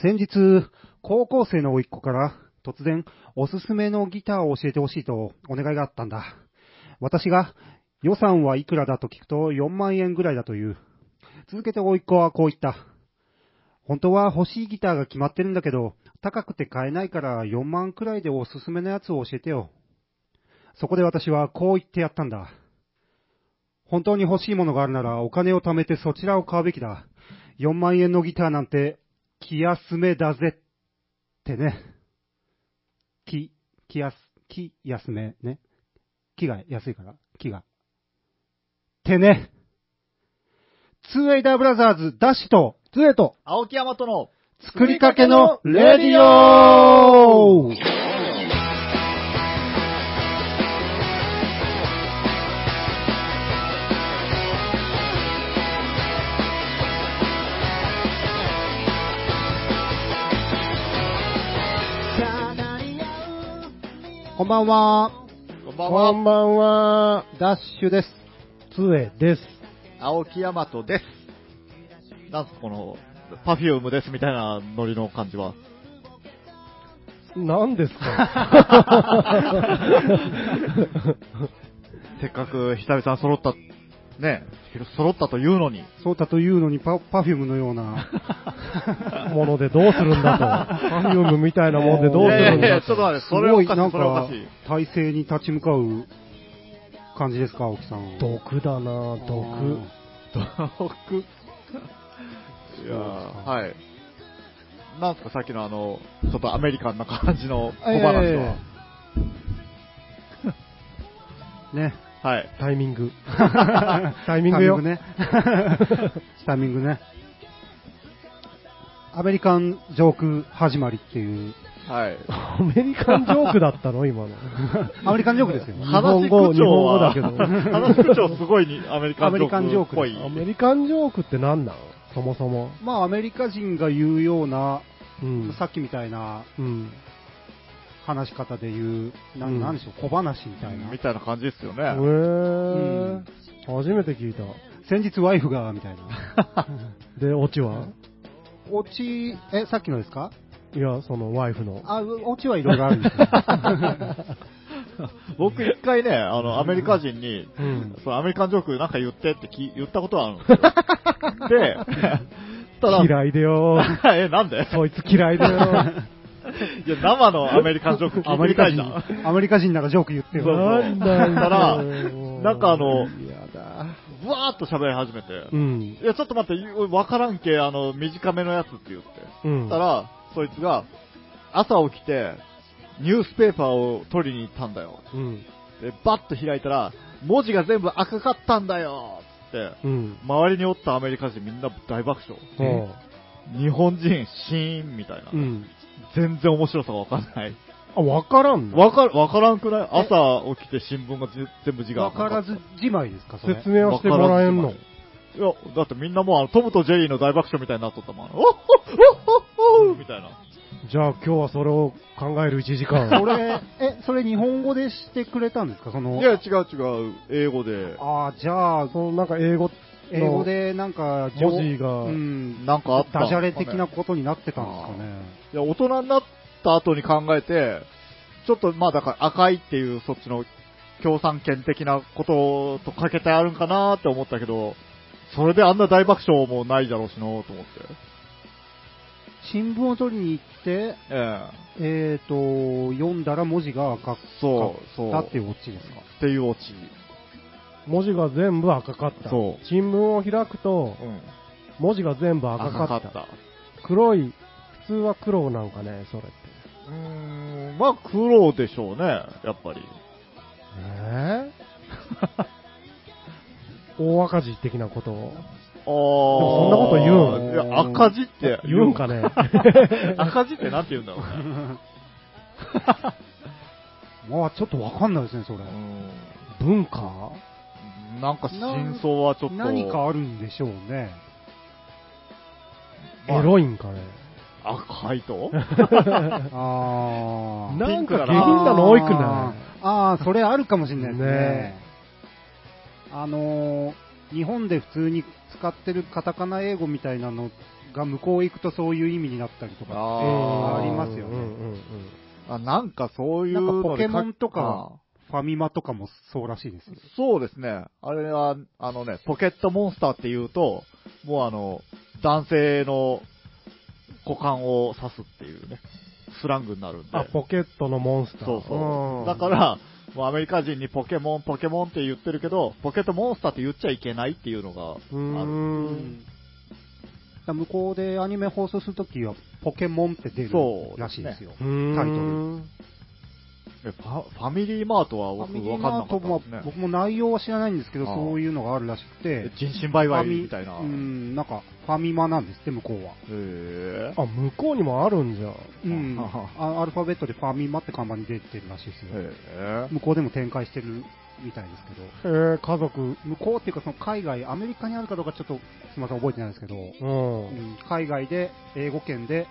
先日、高校生の甥っ子から突然おすすめのギターを教えてほしいとお願いがあったんだ。私が予算はいくらだと聞くと4万円ぐらいだという。続けて甥っ子はこう言った。本当は欲しいギターが決まってるんだけど、高くて買えないから4万くらいでおすすめのやつを教えてよ。そこで私はこう言ってやったんだ。本当に欲しいものがあるならお金を貯めてそちらを買うべきだ。4万円のギターなんて気休めだぜってね。気、気安、気安めね。気が安いから、気が。ってね。ツーエイダーブラザーズダッシュと、ツーエイと、青木山との、作りかけのレディオこんばんは、こんばんは、こんばんは、ダッシュです。ツエです。青木山とです。なんすかこの、パフュームですみたいなノリの感じは。何ですか？せっかく久々に揃った、ね、揃ったというのに、そうだというのにパパフュームのような。ものでどうするんだと。パフュームみたいなもんでどうするんいやいやいやだちょっと待って、すそれはおかしい、ごいなんかそれはおかしい。、体制に立ち向かう感じですか、青木さん。毒だな毒。毒。いやーはい。なんすかさっきのあの、ちょっとアメリカンな感じの小話は。えね。はい。タイミング。タイミングよ。ね。タイミングね。アメリカンジョーク始まりっていう。はい。アメリカンジョークだったの？今の。アメリカンジョークですよ。話口調は日本語だけど話口調すごいにアメリカンジョークっぽい。アメリカンジョークって何なん？そもそも。まあ、アメリカ人が言うような、うん。さっきみたいなうん。話し方で言う、なうんんなんでしょう、小話みたいな。みたいな感じですよへね。ー。初めて聞いた。先日ワイフが、みたいな。で、オチは？オチ、え、さっきのですか？いや、そのワイフの。あ、オチはいろいろあるんですよ。僕一回ね、あの、アメリカ人に、うん。そのアメリカンジョークなんか言ってってき言ったことはあるんですよ。で、ただ、嫌いでよ。え、なんで？そいつ嫌いだよ。いや、生のアメリカンジョーク聞いてみたいじゃん。アメリカ人ならジョーク言ってそうよ。なんだよ。た らなんかあのやだ。ぶわーっと喋り始めて、うん。いや、ちょっと待って、わからんけ、あの、短めのやつって言って。うん。たら、そいつが、朝起きて、ニュースペーパーを取りに行ったんだよ。うん。で、バッと開いたら、文字が全部赤かったんだよつって、うん。周りにおったアメリカ人みんな大爆笑。うん日本人、シーンみたいな。うん。全然面白さがわかんない。あ、わからんの？わか、わからんくない？朝起きて新聞がぜ全部字がわからずじまいですか、それ？説明をしてもらえんの？いや、だってみんなもうあの、トムとジェリーの大爆笑みたいになっとったもん。おっほっほっみたいな。じゃあ今日はそれを考える1時間。それ、え、それ日本語でしてくれたんですか？その、いや、違う違う、英語で。ああ、じゃあ、そのなんか英語の英語でなんか、文字がうん、なんかあったダジャレ的なことになってたんですかね。いや、大人になった後に考えて、ちょっとまあだから赤いっていうそっちの共産権的なこととかけてあるんかなって思ったけど、それであんな大爆笑もないだろうしのと思って。新聞を取りに行って、ええっ、と、読んだら文字が赤かそう、そう。ったっていうオチですか？っていうオチ。文字が全部赤かった。そう新聞を開くと、うん。文字が全部赤かった。赤かった。黒い、普通は黒なんかね、それって。うーん、まあ黒でしょうね、やっぱり。えー？大赤字的なことをあーもそんなこと言うんいや、赤字って言うんかね？赤字ってなんて言うんだろうね。まあ、ちょっとわかんないですね、それ。うん文化？なんか真相はちょっと。何かあるんでしょうね。まあ。エロいんかね。赤いとあ あ。なんか下品な。の多いくない？ああ、それあるかもしれないですね。ね。あのー、日本で普通に使ってるカタカナ英語みたいなのが向こう行くとそういう意味になったりとか、ありますよね。うんうんうん。あなんかそういうポケモンとあか、ファミマとかもそうらしいですよ。そうですね。あれは、あのね、ポケットモンスターって言うと、もうあの、男性の股間を刺すっていうね、スラングになるんで。あ、ポケットのモンスター。そうそう。んだから、もうアメリカ人にポケモン、ポケモンって言ってるけど、ポケットモンスターって言っちゃいけないっていうのがうある。ーん。向こうでアニメ放送するときは、ポケモンって出るらしいですよ。うーんタイトルえファファミリーマートは僕ファミリー分かんなかマートもったですね。僕も内容は知らないんですけど、そういうのがあるらしくて、人身売買みたいな。うへん、なんか、ファミマなんですって、向こうは。え。あ、向こうにもあるんじゃ。うん。はあアルファベットでファミマって看板に出てるらしいですよ。へえ。向こうでも展開してるみたいですけど。へえ、家族。向こうっていうか、その海外、アメリカにあるかどうかちょっと、すみません、覚えてないですけど、うん。うん海外で、英語圏で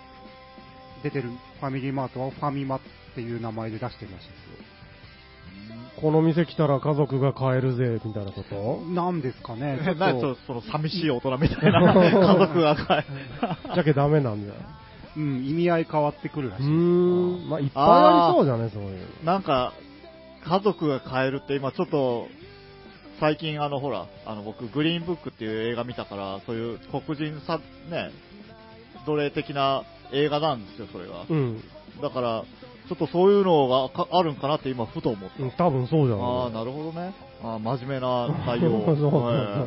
出てるファミリーマートはファミマっていう名前で出してるらしいですこの店来たら家族が買えるぜ、みたいなこと？よ。なんですかね、ちょっと、その寂しい大人みたいな 家族が買え。じゃけダメなんじゃ。うん、意味合い変わってくるらしい。ん。まあ、いっぱいありそうじゃね、そういう。なんか、家族が買えるって今ちょっと、最近あのほら、あの僕グリーンブックっていう映画見たから、そういう黒人さ、ね、奴隷的な映画なんですよ、それが。うん。だから、ちょっとそういうのがかあるんかなって今ふと思った。うん多分そうじゃないああ、なるほどね。あー真面目な内容。そうそうそうは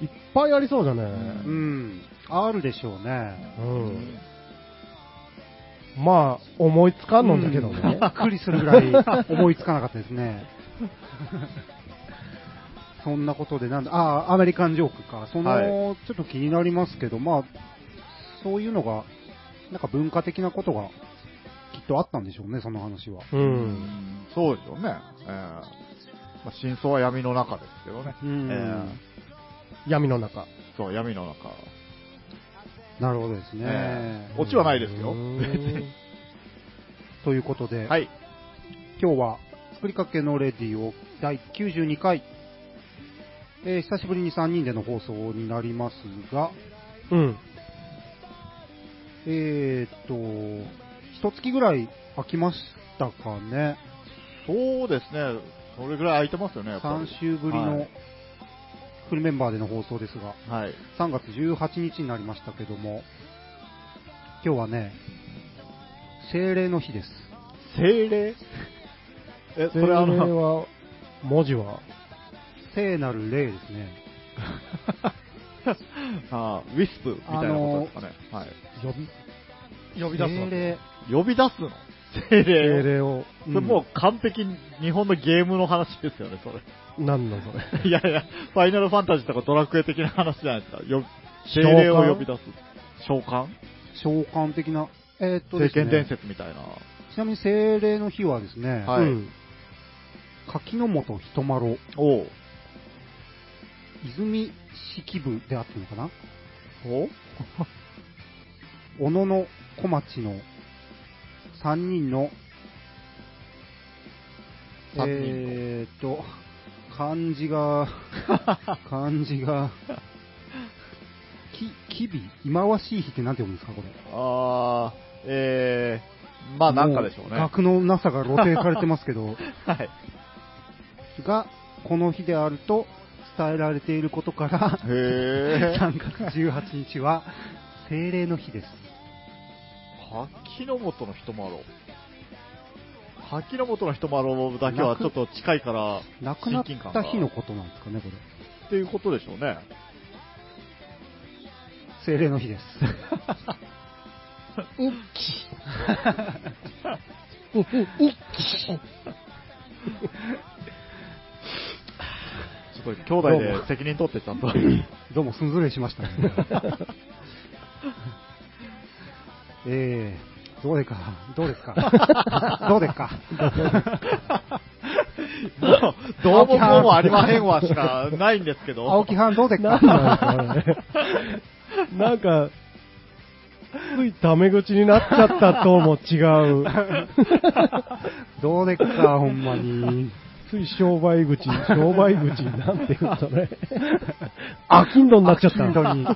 いいっぱいありそうじゃね。うん、あるでしょうね。うん。まあ、思いつかんのんだけどうんね び。っくりするぐらい思いつかなかったですね。そんなことで、なんだ、ああ、アメリカンジョークか。その、はいちょっと気になりますけど、まあ、そういうのが、なんか文化的なことがきっとあったんでしょうね、その話は。う。うんんそうですよね。えーまあ、真相は闇の中ですけどね。うんえー闇の中。そう、闇の中。なるほどですね。えーオチはないですよう。ーんということで、はい。今日は作りかけのレディオ第92回、えー久しぶりに3人での放送になりますが、うん。えーっと、一月ぐらい空きましたかね。そうですね。それぐらい空いてますよね、やっぱ3り。週ぶりのはいフルメンバーでの放送ですが、はい。3月18日になりましたけども、今日はね、精霊の日です。精霊？え、そそれれあの、は、文字は、聖なる霊ですね。あーウィスプみたいなことですかね。はい。呼び、呼び出すわけ。精霊。呼び出すの？精霊精霊を、それもう完璧に日本のゲームの話ですよね、それ。なんだそれ。いやいや、ファイナルファンタジーとかドラクエ的な話じゃないですか。よ精霊を呼び出す。召喚？召喚？的な、えーっとですね聖剣伝説みたいな。ちなみに精霊の日はですね、はいうん柿の本人丸、おう。泉式部であってるのかな？お小野 の小町の3人の、三人のえーっと、漢字が、漢字が、き、きび、忌まわしい日ってなんて読むんですか、これ？あー、えー、まあなんかでしょうね。も額のなさが露呈されてますけど、はい。が、この日であると伝えられていることから、へー。3月18日は、精霊の日です。柿の本の人丸。柿の本の人丸だけはちょっと近いから、亡くなった日のことなんですかね、これ。っていうことでしょうね。精霊の日です。うっき。う、う、うっき。ちょっと兄弟で責任取ってちゃんと。どうも、すんずれしましたね。えー、どうでか、どうですか？どうですか？どうもこうもありまへんわしかないんですけど。青木藩どうですか？なんかついタメ口になっちゃったとも違う。どうですか、ほんまに。つい商売口、商売口なんて言うとね。アキンドになっちゃった。に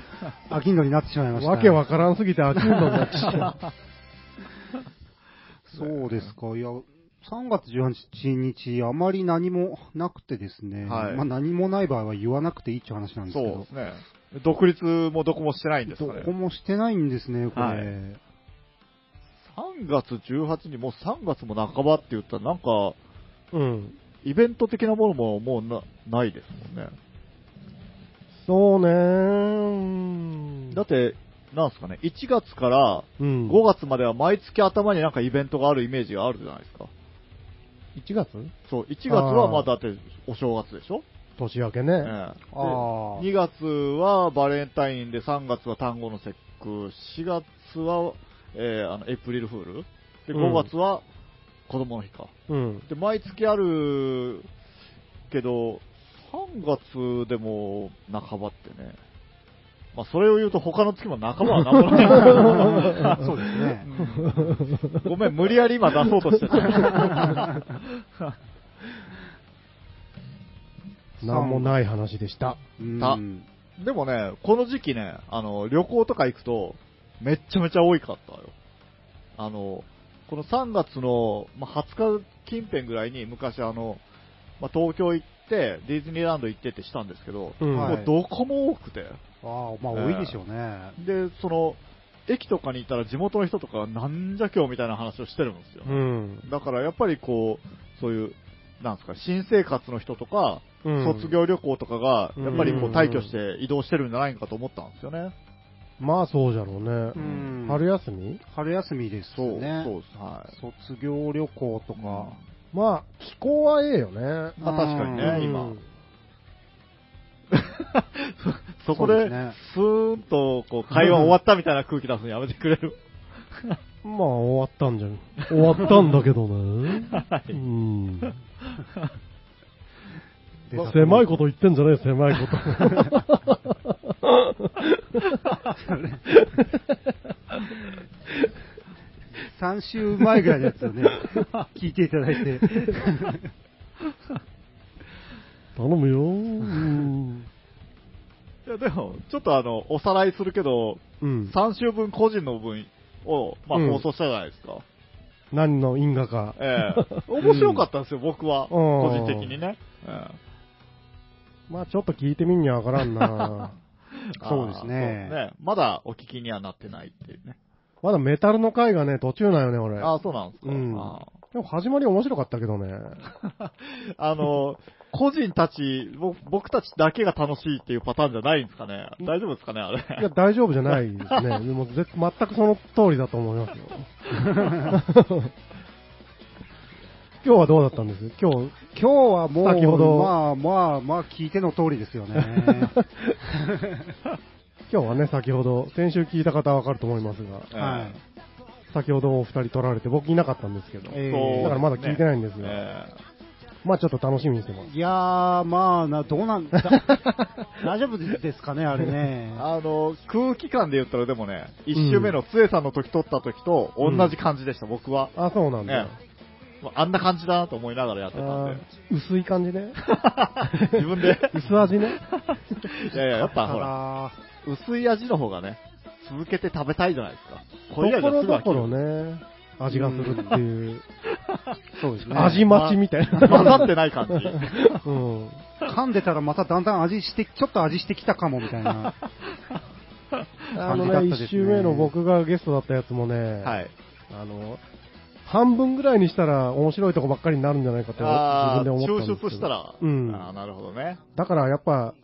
飽きんのになってしまいました。わけわからんすぎて飽きんのになってしまう。そうですか。いや、3月18日、あまり何もなくてですね、はいまあ何もない場合は言わなくていいっていう話なんですけどそうで、すね。独立もどこもしてないんですかねどこ。もしてないんですね、これ。はい3月18日、もう3月も半ばって言ったらなんか、うん。イベント的なものももうなないですもんね。そうねーだって、なんすかね、1月からうん。5月までは毎月頭になんかイベントがあるイメージがあるじゃないですか。1月？そう、1月はまあだってお正月でしょ、年明けね。ええであー2月はバレンタインで、3月は単語の節句、4月は、えーあのエイプリルフール、でうん5月は子供の日か。うん。で、毎月あるけど、3月でも半ばってね。まあ、それを言うと他の月も半ばはなんもない。そうですね。うんごめん、無理やり今出そうとしてた。なんもない話でした。うんでもね、この時期ね、あの、旅行とか行くと、めっちゃめちゃ多いかったよ。あの、この3月の、まあ、20日近辺ぐらいに昔あの、まあ、東京行って、ディズニーランド行ってってしたんですけど、うんはいもうどこも多くて。ああ、まあ多いでしょうね。で、その、駅とかにいたら地元の人とかなんじゃ今日みたいな話をしてるんですよ。うん。だからやっぱりこう、そういう、なんですか、新生活の人とか、うん卒業旅行とかが、やっぱりこううん退去して移動してるんじゃないかと思ったんですよね。まあそうじゃろうね。うん春休み？春休みですそう、ね。そうです。はい。卒業旅行とか。まあ、気候はええよね。まあ確かにね、うん今。そこで、スーンとこう会話終わったみたいな空気出すのやめてくれる？まあ終わったんじゃん。終わったんだけどね。はいうん。で狭いこと言ってんじゃねえ、狭いこと。3週前ぐらいのやつをね、聞いていただいて。頼むよ。うん。いや、でも、ちょっとあの、おさらいするけど、うん。3週分個人の分を、まあ、うん放送したじゃないですか。何の因果か。ええ面白かったんですよ、僕は。うん個人的にね。えまあちょっと聞いてみんにはわからんな。えそうですねあーそうまだお聞きにはなってないっていうね。まだメタルの回がね、途中なんよね、俺。ああ、そうなんですか。うんあでも始まり面白かったけどね。ー あの、個人たち、ぼ僕たちだけが楽しいっていうパターンじゃないんですかね。大丈夫ですかね、あれ。いや、大丈夫じゃないですね。でもぜ全くその通りだと思いますよ。今日はどうだったんです？今日、今日はもう、先ほどまあまあまあ聞いての通りですよね。今日はね、先ほど、先週聞いた方はわかると思いますが、はい。先ほどお二人取られて僕いなかったんですけど、えそうだからまだ聞いてないんですが、えまあちょっと楽しみにしてます。いやー、まあな、どうなんだ、大丈夫ですかね、あれねえ。あの、空気感で言ったらでもね、一周目の杖さんの時撮った時と同じ感じでした、僕は。あ、そうなんだ。えまああんな感じだなと思いながらやってたんあで。ー薄い感じね。自分で。薄味ね。いやいや、やっぱほら、ら、薄い味の方がね、続けて食べたいじゃないですか。とこれ以外じゃころどころね、味がするっていう、そうですね。味待ちみたいな。混ざってない感じ。うん。噛んでたらまただんだん味して、ちょっと味してきたかもみたいな。あのね、一周目の僕がゲストだったやつもね、はい。あの、半分ぐらいにしたら面白いとこばっかりになるんじゃないかと自分で思ったんですけど。抽出したら。うんああ、なるほどね。だからやっぱ、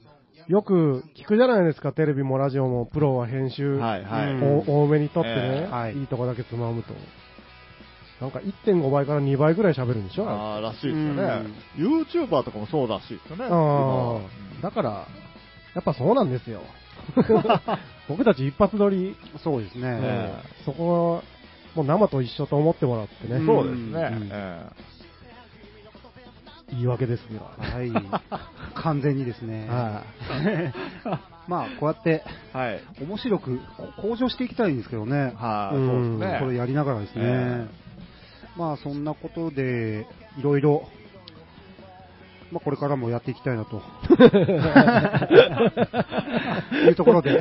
よく聞くじゃないですか、テレビもラジオも、プロは編集、はいはい。多めに撮ってね、ええ。はい。いいとこだけつまむと。なんか1.5倍から2倍ぐらい喋るんでしょ？ああ、らしいですよね。YouTuber とかもそうらしいですよね。あ今あ、だから、やっぱそうなんですよ。僕たち一発撮り、そうですね。えそこは、もう生と一緒と思ってもらってね、うんそうですね。うん。え言い訳ですよ。はい。完全にですね。は まあ、こうやって、えはい。面白く向上していきたいんですけどね。はい、うんそうですね。これやりながらですね。えまあ、そんなことで、いろいろ、まあ、これからもやっていきたいなと。いうところで、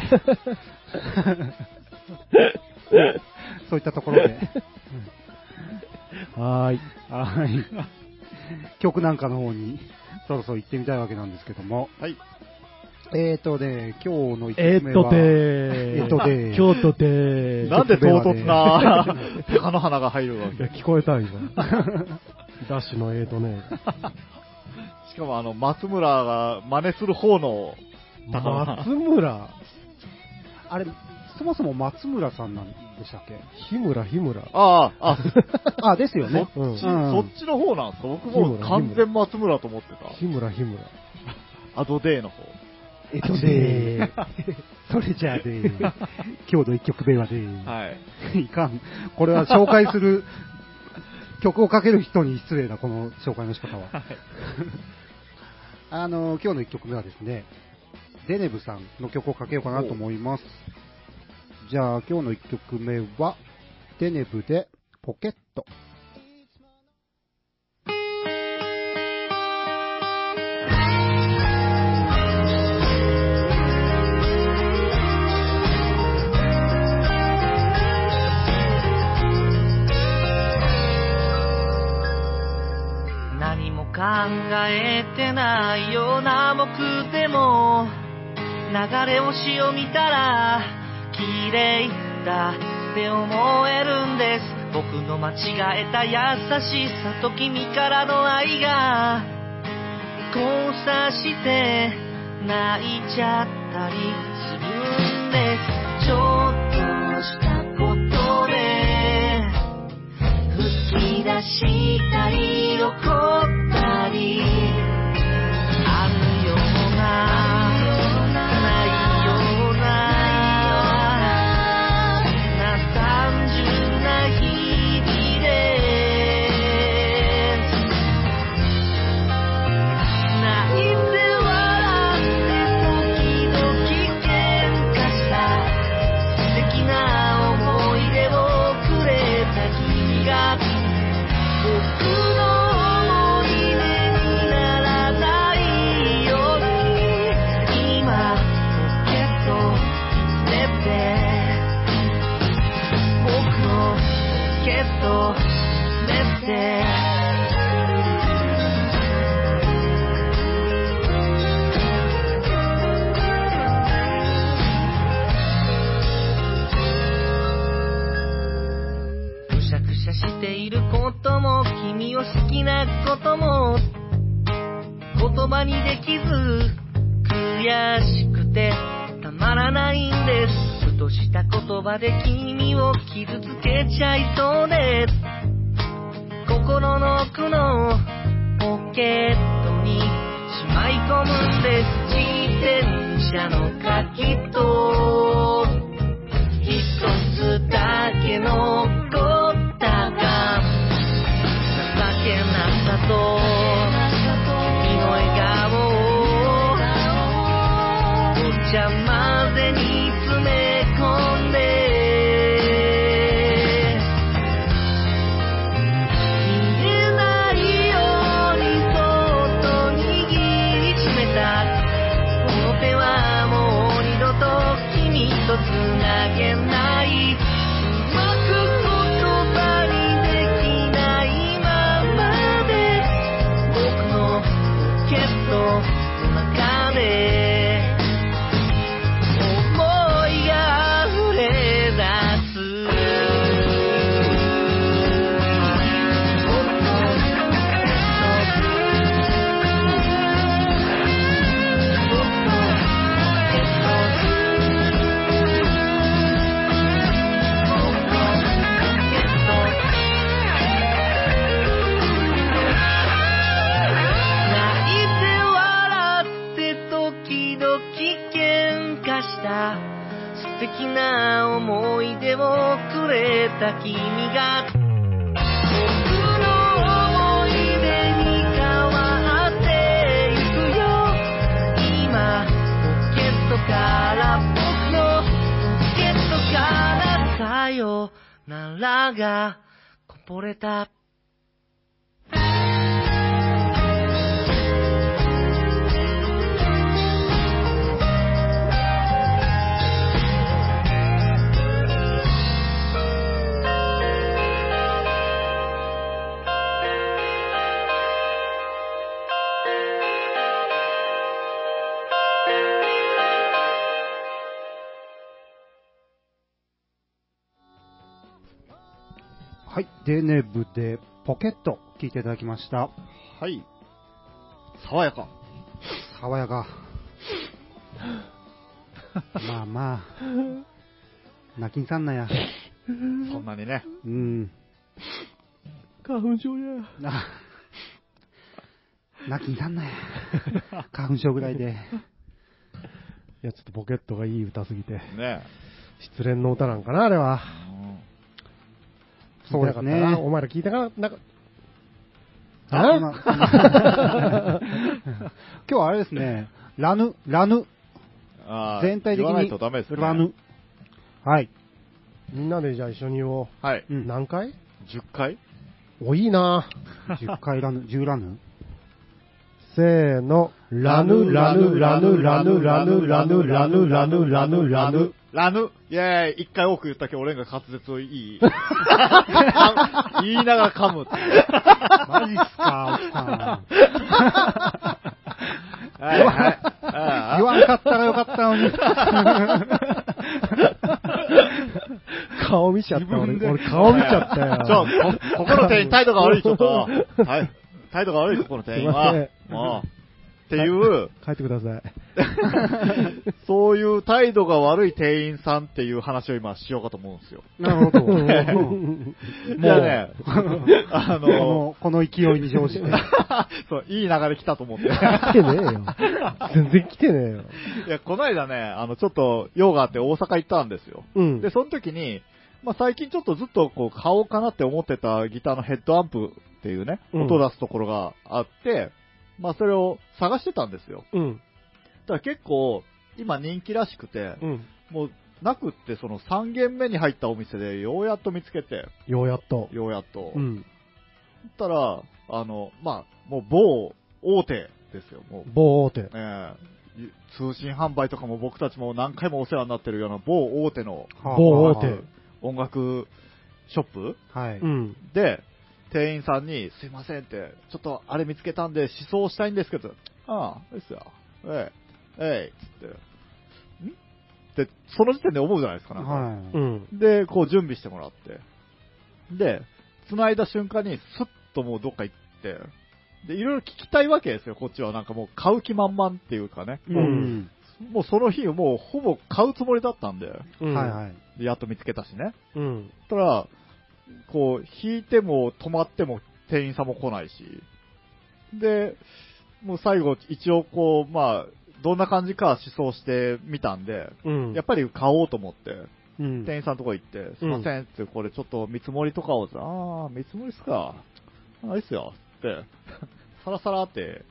そういったところで、はーい。はい。曲なんかの方に、そろそろ行ってみたいわけなんですけども、はい。えーとね、今日の一えーっと曲目は、えーっとでー京都でー なんで唐突な鷹の花が入るわいや、け聞こえたんよ。ダッシュのえーとね。しかもあの、松村が真似する方の。松村、あれ、そもそも松村さんなんでしたっけ？日村、日村。ああ、あ、あ、ですよね。そっち、うんそっちの方なんですか？僕日も完全松村と思って日村、日村。た。アドデーの方。えっとね、それじゃあね、今日の一曲目はね、はい。いかん。これは紹介する、曲をかける人に失礼な、この紹介の仕方は。あの、今日の一曲目はですね、デネブさんの曲をかけようかなと思います。じゃあ、今日の一曲目は、デネブでポケット。何も考えてないような僕でも流れ星を見たら綺麗だって思えるんです。僕の間違えた優しさと君からの愛が。交差して泣いちゃったりするんです。ちょっとしたことで吹き出したり怒った言葉にできず悔しくてたまらないんです。ふとした言葉で君を傷つけちゃいそうです。心の奥のポケットにしまい込むんです自転車の鍵と。一つだけ残よ。ならがこぼれた。はい。デネブでポケット聞いていただきました。はい。爽やか。爽やか。まあまあ。泣きんさんなや。そんなにね。うん。花粉症や。あ泣きんさんなや。花粉症ぐらいで。いや、ちょっとポケットがいい歌すぎて。ね失恋の歌なんかな、あれは。うんそうですね聞いてなかったなお前ら聞いたか？ななんか、あ？あ？今日はあれですね、ラヌ、ラヌ、全体的にとダメですね。ラヌ。はい。みんなでじゃあ一緒に言おう。はい。うん。何回？10回？お、いいな10回ラヌ、10ラヌせーの。ラヌ、ラヌ、ラヌ、ラヌ、ラヌ、ラヌ、ラヌ、ラヌ、ラヌ、ラヌ。ラヌ。イェーイ。一回多く言ったけど、俺が滑舌をいい。言いながら噛むって。マジっすか、奥さん。はいはいあ言わんかったらよかったのに。顔見ちゃった、俺。俺顔見ちゃったよ。ちょ、こ、ここの店員態度が悪い、ちょっと。はい。態度が悪い、ここの店員は。っていう、帰ってください。そういう態度が悪い店員さんっていう話を今しようかと思うんですよ。なるほど。もうね、あこの、の、この勢いに乗じて。そう、いい流れ来たと思って。来てねえよ。全然来てねえよ。いや、この間ね、あの、ちょっと用があって大阪行ったんですよ。うん。で、その時に、まあ、最近ちょっとずっとこう買おうかなって思ってたギターのヘッドアンプっていうね、うん音を出すところがあって、まあ、それを探してたんですよ。うん。だから結構、今人気らしくて、うん。もう、なくってその3軒目に入ったお店でようやっと見つけて、ようやっと。ようやっと。うん。たら、あの、まあ、もう某大手ですよ、もう。某大手。ええ通信販売とかも僕たちも何回もお世話になってるような某大手の某大手。音楽ショップはい。うん。で、店員さんに、すいませんって、ちょっとあれ見つけたんで、思想したいんですけど、ああ、ですよ。ええ、ええ、つって。ん？って、その時点で思うじゃないですか、なんか。はうん。で、こう準備してもらって。で、繋いだ瞬間に、スッともうどっか行って、で、いろいろ聞きたいわけですよ、こっちは。なんかもう買う気満々っていうかね。い。ううんん。もうその日、もうほぼ買うつもりだったんで、うん。はいはい。でやっと見つけたしね。うん。たら、こう、引いても止まっても店員さんも来ないし、で、もう最後、一応こう、まあ、どんな感じかは思想してみたんで、うん。やっぱり買おうと思って、うん。店員さんのとこ行って、すいませんって、これちょっと見積もりとかをさ、ああ、見積もりっすか。あいいっすよ。って、さらさらって、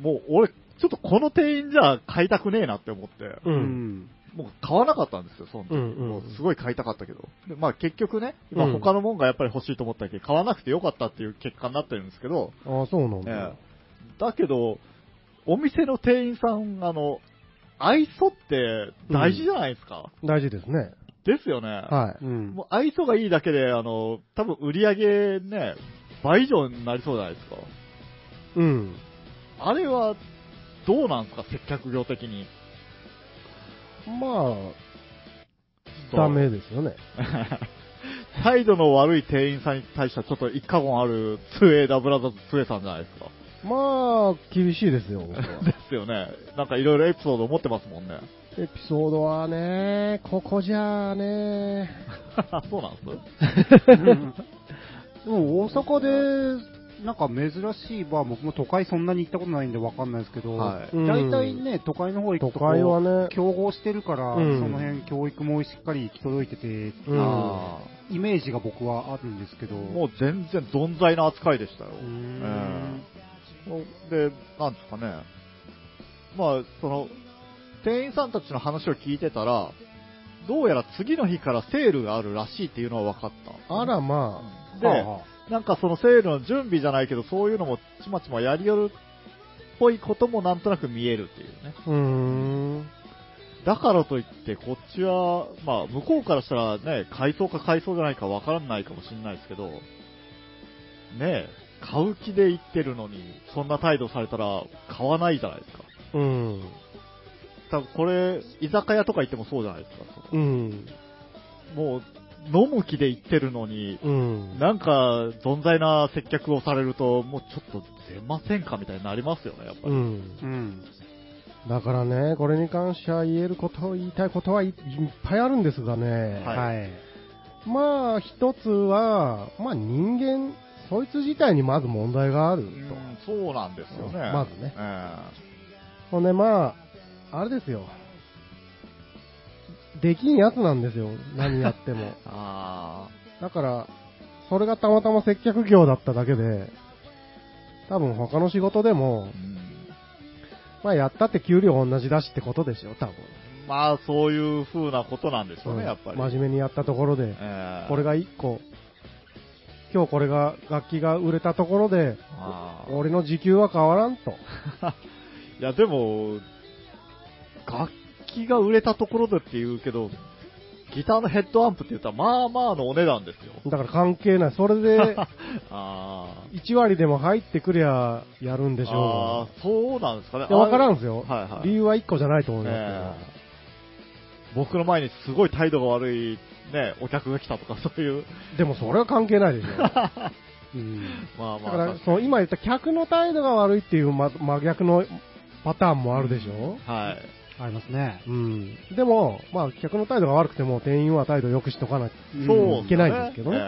もう俺、ちょっとこの店員じゃ買いたくねえなって思って、う。うんん。もう買わなかったんですよ、その時。うんうんもうすごい買いたかったけど。でまあ結局ね、今うん他のもんがやっぱり欲しいと思ったけど、買わなくてよかったっていう結果になってるんですけど、ああ、そうなんだ。ええだけど、お店の店員さん、あの、愛想って大事じゃないですか。大事ですね。ですよね。はい。うん。もう愛想がいいだけで、あの、多分売り上げね、倍以上になりそうじゃないですか。うん。あれは、どうなんですか、接客業的に。まあ、ダメですよね。態度の悪い店員さんに対してはちょっと一過言ある、ツエーダブラザーズツエさんじゃないですか。まあ、厳しいですよ、ですよね。なんかいろいろエピソード持ってますもんね。エピソードはね、ここじゃあね、そうなんですうんでも大阪で、なんか珍しいバー、僕も都会そんなに行ったことないんでわかんないですけど、はい。うん。大体ね、都会の方行都くと会はね、競合してるから、うん。その辺教育もしっかり行き届いてて、うん。あイメージが僕はあるんですけど、ーもう全然存在な扱いでしたよ。うーん。で、なんですかね。まあ、その、店員さんたちの話を聞いてたら、どうやら次の日からセールがあるらしいっていうのは分かった。あらまで、はあはなんかそのセールの準備じゃないけど、そういうのもちまちまやりよるっぽいこともなんとなく見えるっていうね。あ、うーん。だからといって、こっちは、まあ、向こうからしたらね、買いそうか買いそうじゃないかわからないかもしれないですけど、ねえ、買う気で行ってるのに、そんな態度されたら買わないじゃないですか。うん。多分これ、居酒屋とか行ってもそうじゃないですか。うん。もう、飲む気で行ってるのに、うん。なんか、存在な接客をされると、もうちょっと出ませんかみたいになりますよね、やっぱり。うん。うん。だからね、これに関しては言えること、言いたいことはいいっぱいあるんですがね。はいはい。まあ、一つは、まあ人間、そいつ自体にまず問題があると。うんそうなんですよね。まずねえほんでまあ、あれですよ。できんやつなんですよ。何やってもえ。あだから、それがたまたま接客業だっただけで、多分他の仕事でもあ、う、んまあやったって給料同じだしってことですよ、多分。まあ、そういう風なことなんでしょうね、うんやっぱり。真面目にやったところで、ええこれが一個、今日これが、楽器が売れたところで、俺の時給は変わらんと。いや、でも、楽器が売れたところでって言うけど、ギターのヘッドアンプって言ったら、まあまあのお値段ですよ。だから関係ない。それで、あ1割でも入ってくりゃやるんでしああょー、そうなんですかね。わからんんですよ。はいはい理由は1個じゃないと思いますええ僕の前にすごい態度が悪い、ね、お客が来たとか、そういう。けど。でもそれは関係ないでしょ。うん。まあまあ。だから、その今言った客の態度が悪いっていう真真逆のパターンもあるでしょ。はい。ありますね。うん。でも、まあ、客の態度が悪くても、店員は態度良くしとかない。そう、いけないんですけどねええ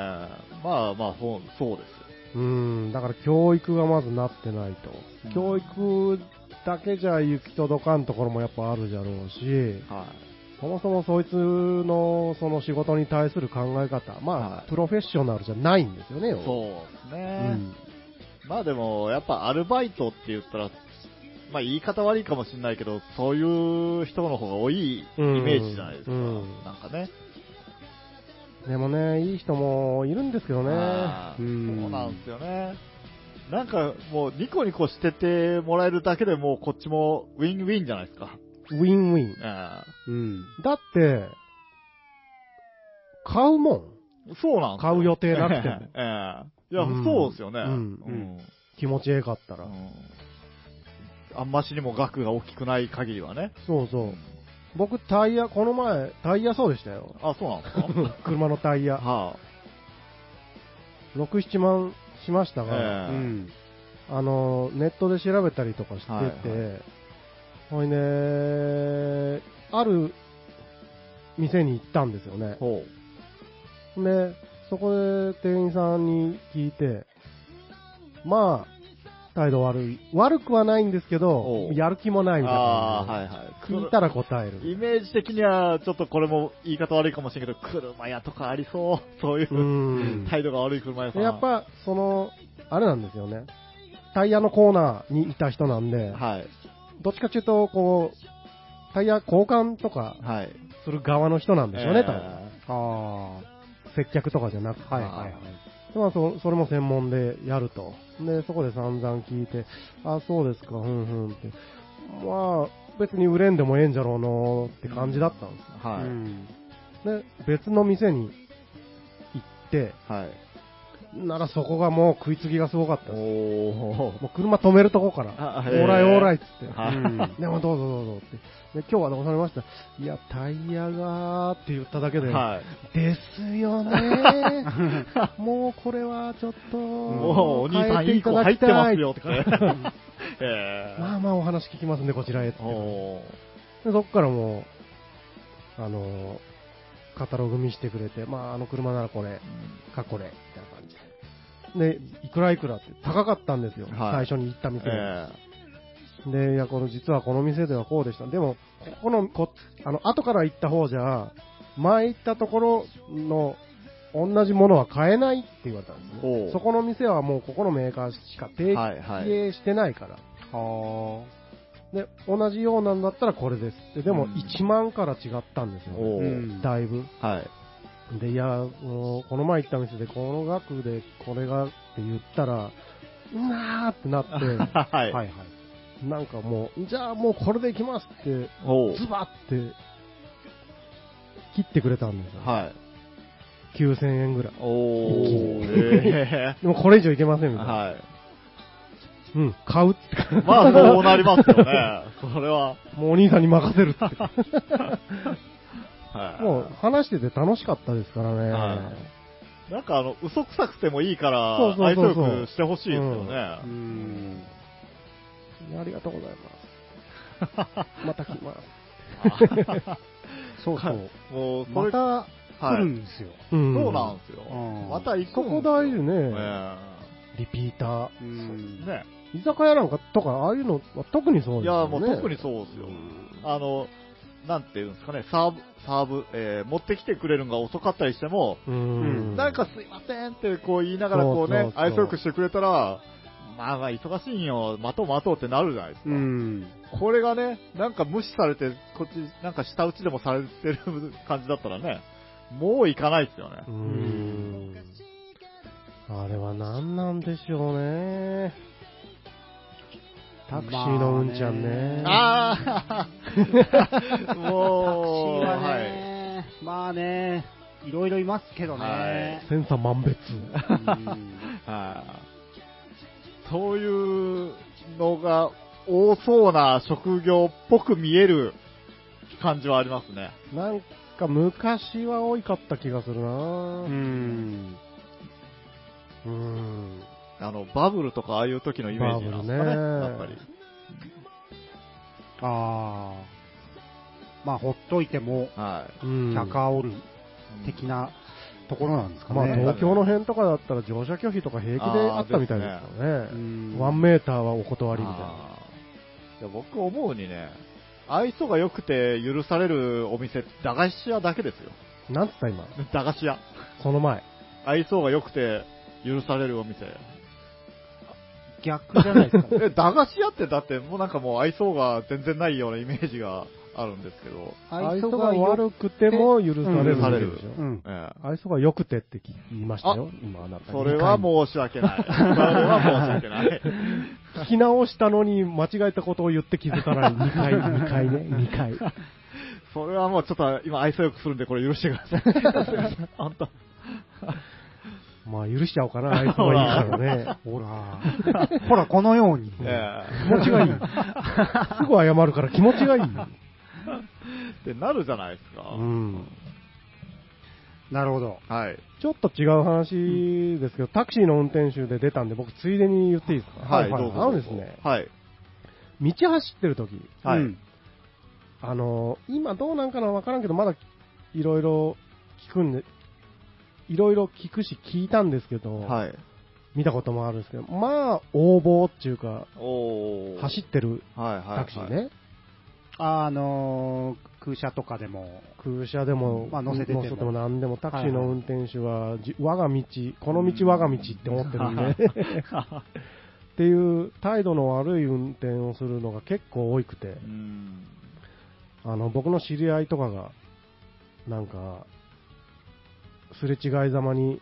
まあまあ、そうそうですよ。うん。だから、教育がまずなってないと。うん教育だけじゃ行き届かんところもやっぱあるじゃろうし、はい。そもそもそいつのその仕事に対する考え方、まあ、はいプロフェッショナルじゃないんですよね、要はそうですうね。ん。まあでも、やっぱアルバイトって言ったら、まあ言い方悪いかもしれないけど、そういう人の方が多いイメージじゃないですか。うんなんかね。でもね、いい人もいるんですけどね。そうなんですよね。なんかもうニコニコしててもらえるだけでもうこっちもウィンウィンじゃないですか。ウィンウィン。えうん。だって、買うもん。えそうなん買う予定なくても ええいや、うんそうですよね。うんうん気持ちええかったら。うんあんましにも額が大きくない限りはね。そうそう。僕、タイヤ、この前、タイヤそうでしたよ。あ、そうなんですか車のタイヤ。は6、7万しましたが、えうえん。あの、ネットで調べたりとかしてて、はいはほいね、ある店に行ったんですよねあ、。ほで、そこで店員さんに聞いて、まあ、態度悪い。悪くはないんですけどやる気もないう。みたいなあはいはい。聞いたら答える。イメージ的には、ちょっとこれも言い方悪いかもしれんけど、車屋とかありそう。そういうう、ん。態度が悪い車屋さん。でやっ、ぱ、その、あれなんですよね。タイヤのコーナーにいた人なんで、はい。どっちかっていうと、こう、タイヤ交換とかはい。する側の人なんでしょうね、多分。えあ接客とかじゃなくて。あ。はいはいはい。でまあそ、それも専門でやると。で、そこで散々聞いて、あ、そうですか、ふんふんって。まあ、別に売れんでもええんじゃろうのって感じだったんですーはい。うん。で、別の店に行って、はい。ならそこがもう食いつきがすごかった。もう車止めるとこから、オーーライオー。ライっつって。でもどうぞどうぞって。で、今日はどうされました。いや、タイヤがーって言っただけで、はい。ですよね。ー もうこれはちょっと、もう、お兄さんいい子入ってますよ、とかね。えまあまあお話聞きますんで、こちらへって。でそっからもう、あのーカタログ見してくれて、まああの車ならこれ、ー。かこれ、みたいな感じで。で、いくらいくらって高かったんですよ、はい最初に行った店で。えで、いや、この、実はこの店ではこうでした。でも、ここの、こあの、後から行った方じゃ、前行ったところの、同じものは買えないって言われたんですね。そこの店はもうここのメーカーしか提はいはい携してないから。はで、同じようなんだったらこれですって。でもうん1万から違ったんですよ、おううんだいぶ。はい。で、いや、この前行った店でこの額でこれがって言ったら、うわーってなって、はあ。い。はいはい。なんかもう、じゃあもうこれでいきますって、ズバって、切ってくれたんですよ。はい。9000円ぐらい。おー。え でもこれ以上いけませんーみたいな。はい。うん、買うって。まあ、そうなりますよね。それは。もうお兄さんに任せるって。ははいもう話してて楽しかったですからね。はなんかあの、嘘くさくてもいいから、そうそう愛想そうそうよくしてほしいですよね。うん。ありがとうございます。また来ます。そうそう。もう、そまた来るい。んですよ。うんそうなんですようん。また行くそこんですよ。大事ね。えリピーター。うえん。ね。居酒屋なんかとか、ああいうのは特にそういですよね。や、もう特にそうですよ。あの、なんていうんですかね、サーブ、サーブ、えー持ってきてくれるのが遅かったりしても、うん。なんかすいませんってこう言いながらこうね愛想よくしてくれたら、まあまあ忙しいんよ、待とう待とうってなるじゃないですか。うん。これがね、なんか無視されて、こっち、なんか下打ちでもされてる感じだったらね、もう行かないですよねう。ん。あれは何なんでしょうね。タクシーのうんちゃんね。ああ もう、タクシーははい。ね、まあね、いろいろいますけどね。千差万別。そういうのが多そうな職業っぽく見える感じはありますね。なんか昔は多かった気がするなうん。うん。あの、バブルとかああいう時のイメージなんですかね、ねやっぱり。ああ。まあ、ほっといても、はい。うん。客あおる的なところなんですかね。まあ東京の辺とかだったら乗車拒否とか平気であったみたいですからうね。んワンメーターはお断りみたいな。いや僕思うにね、愛想が良くて許されるお店、駄菓子屋だけですよ。なんつった今？駄菓子屋。その前。愛想が良くて許されるお店。逆じゃないですか。え、駄菓子屋ってだってもうなんかもう愛想が全然ないようなイメージがあるんですけど。愛想が悪くても許される許されるでしょうん。ええ愛想が良くてって言いましたよ、今あなた。それは申し訳ない。それは申し訳ない。聞き直したのに間違えたことを言って気づかない。2回、2回ね、2回。それはもうちょっと今愛想よくするんでこれ許してください。本当。まあ許しちゃおうかな、愛想がいいからね。ほら、ほら、このように。ええ気持ちがいい。すぐ謝るから気持ちがいい。ってなるじゃないですか。うん。なるほど。はい。ちょっと違う話ですけど、タクシーの運転手で出たんで、僕ついでに言っていいですか？はい、どうぞ。あのですね、はい。道走ってる時、はいうんあのー今どうなんかなわからんけど、まだいろいろ聞くんで、いろいろ聞くし聞いたんですけど、はい。見たこともあるんですけど、まあ、横暴っていうか。走ってるはいはいはい。タクシーね、あのー、空車とかでも、空車でも、まあ乗せてても乗せても何でも、タクシーのはいはい運転手は、じ我が道、この道我が道って思ってるんで、っていう態度の悪い運転をするのが結構多くて、うん。あの僕の知り合いとかが、なんか、すれ違いざまに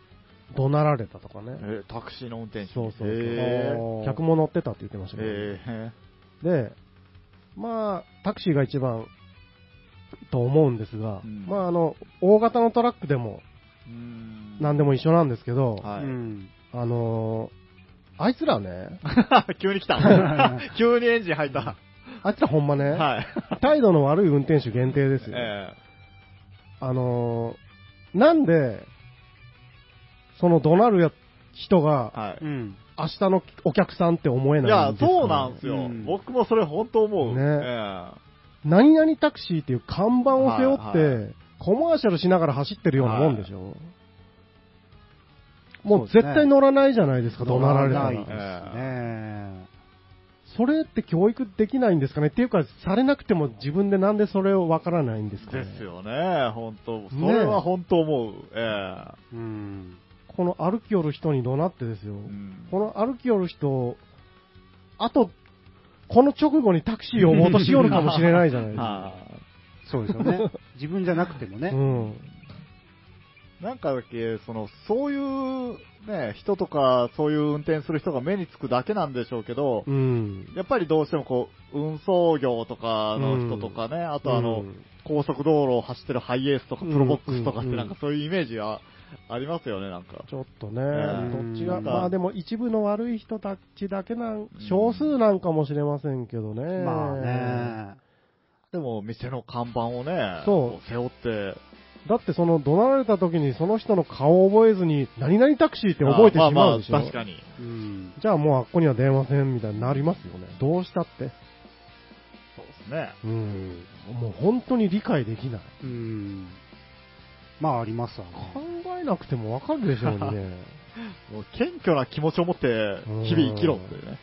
怒鳴られたとかね、え、タクシーの運転手。そうそうそうへー客も乗ってたって言ってましたけど、へで、まあ、タクシーが一番と思うんですが、うんまあ、あの、大型のトラックでも。何でも一緒なんですけど、はい。うん。あのーあいつらね、急に来た。急にエンジン入った。あいつらほんまね、はい。態度の悪い運転手限定ですよ。えあのーなんで、その怒鳴るや人がえ、はい。うん。明日のお客さんって思えないんですか、ね、そうなんですよ、うん僕もそれ本当思う。ねえ何々タクシーっていう看板を背負って、はいはコマーシャルしながら走ってるようなもんでしょ、もうそうですね絶対乗らないじゃないですか、怒鳴られたら。ないですね。それって教育できないんですかね？っていうか、されなくても自分でなんでそれをわからないんですかね？ですよね、本当。それは本当思う。えうん。この歩き寄る人に怒鳴ってですよ。えうんこの歩き寄る人、あと、この直後にタクシーを呼ぼうとしよるかもしれないじゃないですか。はそうですよね。自分じゃなくてもね。うん。いなんかだけ、その、そういうね、人とか、そういう運転する人が目につくだけなんでしょうけど、うん。やっぱりどうしてもこう、運送業とかの人とかね、あとあの、うん。高速道路を走ってるハイエースとかプロボックスとかってうん。なんかそういうイメージがありますよね、なんか。ちょっとね、うん。どっちが、うんまあでも一部の悪い人たちだけなんん、少数なんかもしれませんけどね。まあね。でも、店の看板をね、そう。こ背負ってだってその怒鳴られた時にその人の顔を覚えずに、何々タクシーって覚えてしまうでしょ。まあまあ確かに。うん。じゃあもうあっこには電話せんみたいになりますよね。どうしたって。そうですね。うん。もう本当に理解できない。うん。まあ、ありますわね。考えなくてもわかるでしょうにね。もう謙虚な気持ちを持って、日々生きろっていうね。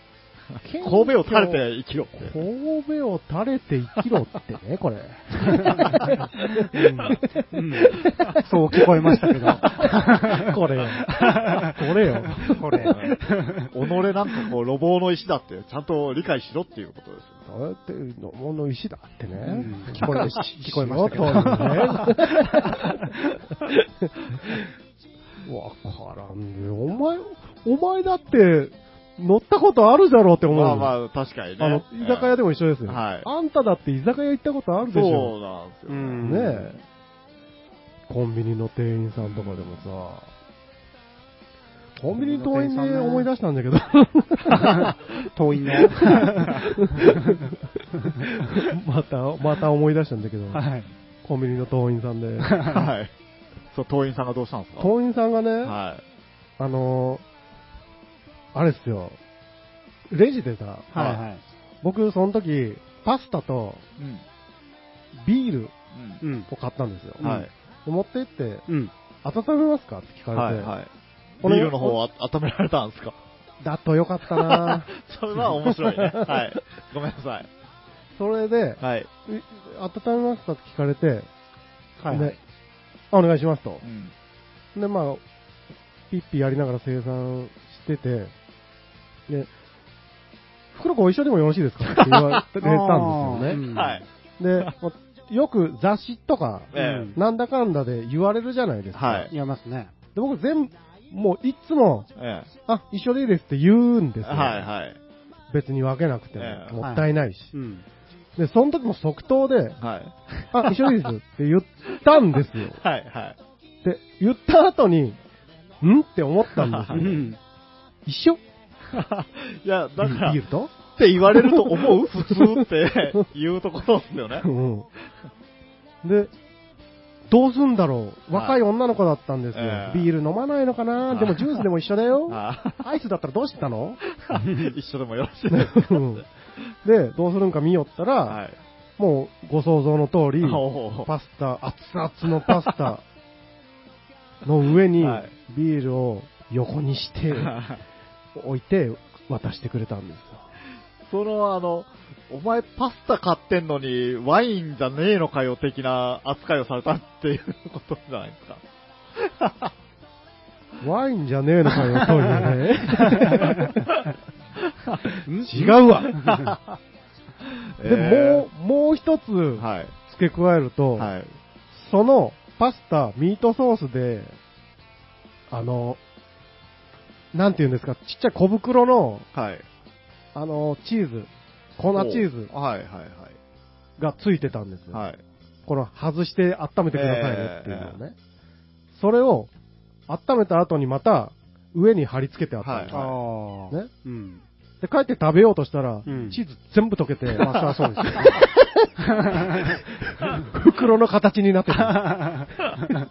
神戸を垂れて生きろって。神戸を垂れて生きろってね、これ。うんそう聞こえましたけど。これよ。これよ。これ。己なんかこう、路傍の石だって、ちゃんと理解しろっていうことですよ。そうやって、のもの石だってね。うん聞こえし聞こえましたけど。わからんね。お前、お前だって、乗ったことあるじゃろうって思うよ。まあまあ、確かにね。あの、居酒屋でも一緒ですよ。はいあんただって居酒屋行ったことあるでしそょ。うなんですよ。うんねえ。コンビニの店員さんとかでもさ、コンビニの店員で思い出したんだけど、遠いの。また、また思い出したんだけど、はい。コンビニの店員さんで、はい。そう、党員さんがどうしたんですか？店員さんがね、はい。あのー、あれっすよ、レジでさ、はいはい。僕その時、パスタとうん。ビールうん。うん。を買ったんですよ。はい。で持って行って、うん。温めますかって聞かれて、はい。はい。これビールの方は温められたんですか？だとよかったな それは面白いね。はい。ごめんなさい。それで、はい。い温めますかって聞かれて、はい。であお願いしますとう。ん。で、まあ、ピッピやりながら生産してて、で、袋ご一緒でもよろしいですかって言わ れたんですよね。うんはい。で、よく雑誌とか、なんだかんだで言われるじゃないですか。はい。言いますね。で、僕全部、もういつも、えあ、一緒でいいですって言うんですえ。よ。はいはい。別に分けなくても、ええもったいないし。うん。で、その時も即答で、はい。あ、一緒でいいですって言ったんですよ。はいはい。で、言った後に、ん？って思ったんですよ。うん。一緒？いや、だから、っビールとて言われると思う？普通って言うところですよね。うん。で、どうすんだろう？若い女の子だったんですよ。ええ。ビール飲まないのかな？でもジュースでも一緒だよ。あアイスだったらどうしてたの？一緒でもよろしいですうん。で、どうするんか見よったら、はい。もうご想像の通り、おー。パスタ、熱々のパスタの上にはい。ビールを横にして置いて渡してくれたんですよ。その、あの、お前パスタ買ってんのにワインじゃねえのかよ的な扱いをされたっていうことじゃないですか。ワインじゃねえのかよ、トイレね。違違うわ。で、えもう、もう一つ。付け加えると、はい。そのパスタ、ミートソースで、あの、なんて言うんですか、ちっちゃい小袋の、はい。あの、チーズ、粉チーズはいはいがついてたんですよ。はい。はい。この外して温めてくださいねっていうのをね。それを温めた後にまた上に貼り付けてあったんですあよ。あ。ね？うん。で、帰って食べようとしたら、うんチーズ全部溶けて、まあ、そうですよ。袋の形になってる。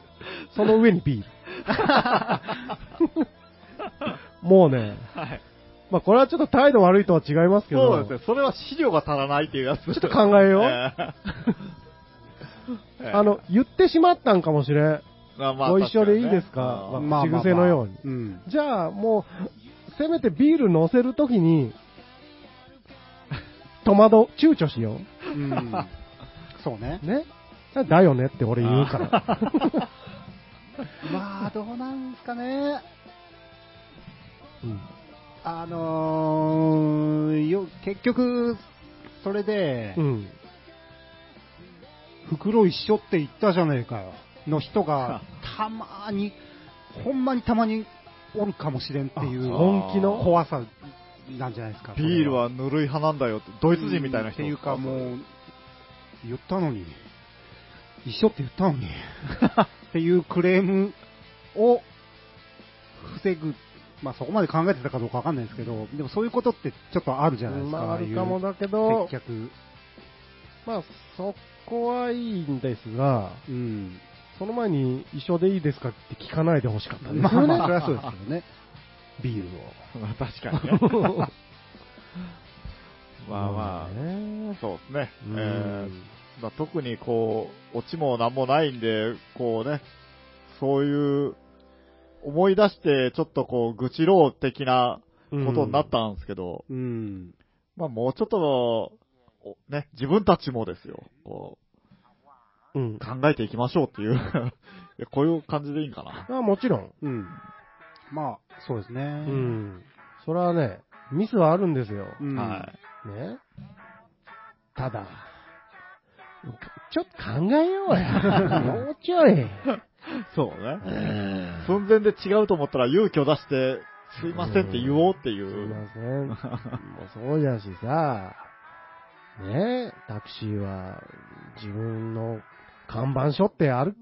その上にビール。もうね、はい。まあこれはちょっと態度悪いとは違いますけど、そうですね。それは資料が足らないっていうやつ。ちょっちょっと考えようえ あの、言ってしまったんかもしれん。まあまあご一緒でいいですか？確にねまあ口癖のようにうん。じゃあもう、せめてビール乗せるときに、戸惑、躊躇しようん。そうね。う。ね？だよねって俺言うから。まあ、どうなんですかね。うんあのー、よ、結局、それで、うん。袋一緒って言ったじゃねえかよ。の人が、たまに、ほんまにたまにおるかもしれんっていう、あ本気の？怖さなんじゃないですか。ビールはぬるい派なんだよって、ドイツ人みたいな人っていうかもう、言ったのに、一緒って言ったのに、っていうクレームを防ぐ、まあそこまで考えてたかどうかわかんないですけど、でもそういうことってちょっとあるじゃないですか。まああるかもだけどいう、接客。まあそこはいいんですが、うん。その前に一緒でいいですか？って聞かないでほしかったんですまあよね。まあ、それはそうですけどね。ビールまあ確かにね。を。まあまあ、ねそうですね。うんえーまあ、特にこう、オチもなんもないんで、こうね、そういう、思い出して、ちょっとこう、愚痴ろう的なことになったんですけど、うん。まあもうちょっと、おね、自分たちもですよ、こうんう、。考えていきましょうっていう、いやこういう感じでいいんかな。あもちろん。うん。まあ、そうですね。うん。それはね、ミスはあるんですよ。うんはね。ただ、ちょっと考えようや。もうちょい。い。そうね。寸前で違うと思ったら勇気を出して、すいませんって言おうってい。すいうません。もうそうじゃしさ、ねタクシーは自分の看板背負って歩、